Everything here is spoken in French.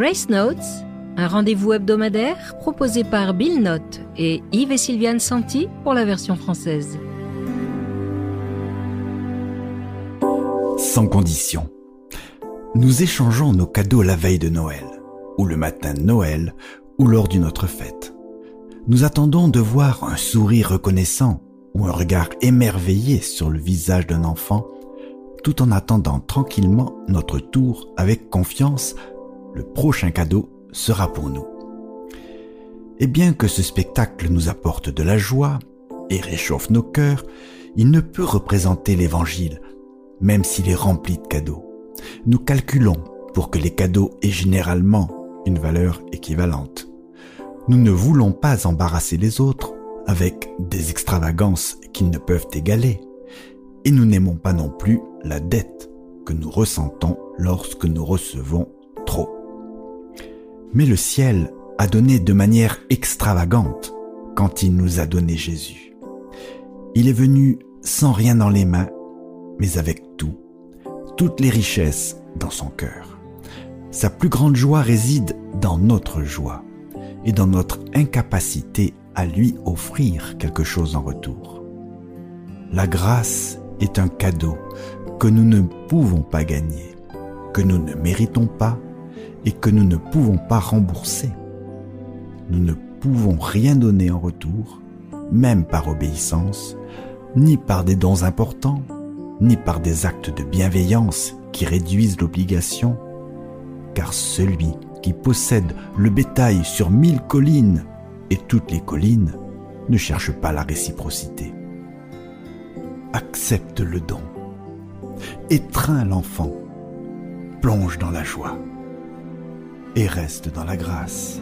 Grace Notes, un rendez-vous hebdomadaire proposé par Bill Note et Yves et Sylviane Santi pour la version française. Sans condition. Nous échangeons nos cadeaux la veille de Noël, ou le matin de Noël, ou lors d'une autre fête. Nous attendons de voir un sourire reconnaissant ou un regard émerveillé sur le visage d'un enfant, tout en attendant tranquillement notre tour avec confiance, le prochain cadeau sera pour nous. Et bien que ce spectacle nous apporte de la joie et réchauffe nos cœurs, il ne peut représenter l'Évangile, même s'il est rempli de cadeaux. Nous calculons pour que les cadeaux aient généralement une valeur équivalente. Nous ne voulons pas embarrasser les autres avec des extravagances qu'ils ne peuvent égaler. Et nous n'aimons pas non plus la dette que nous ressentons lorsque nous recevons trop. Mais le ciel a donné de manière extravagante quand il nous a donné Jésus. Il est venu sans rien dans les mains, mais avec tout, toutes les richesses dans son cœur. Sa plus grande joie réside dans notre joie et dans notre incapacité à lui offrir quelque chose en retour. La grâce est un cadeau que nous ne pouvons pas gagner, que nous ne méritons pas et que nous ne pouvons pas rembourser. Nous ne pouvons rien donner en retour, même par obéissance, ni par des dons importants, ni par des actes de bienveillance qui réduisent l'obligation, car celui qui possède le bétail sur mille collines et toutes les collines ne cherche pas la réciprocité. Accepte le don, étreins l'enfant, plonge dans la joie et reste dans la grâce.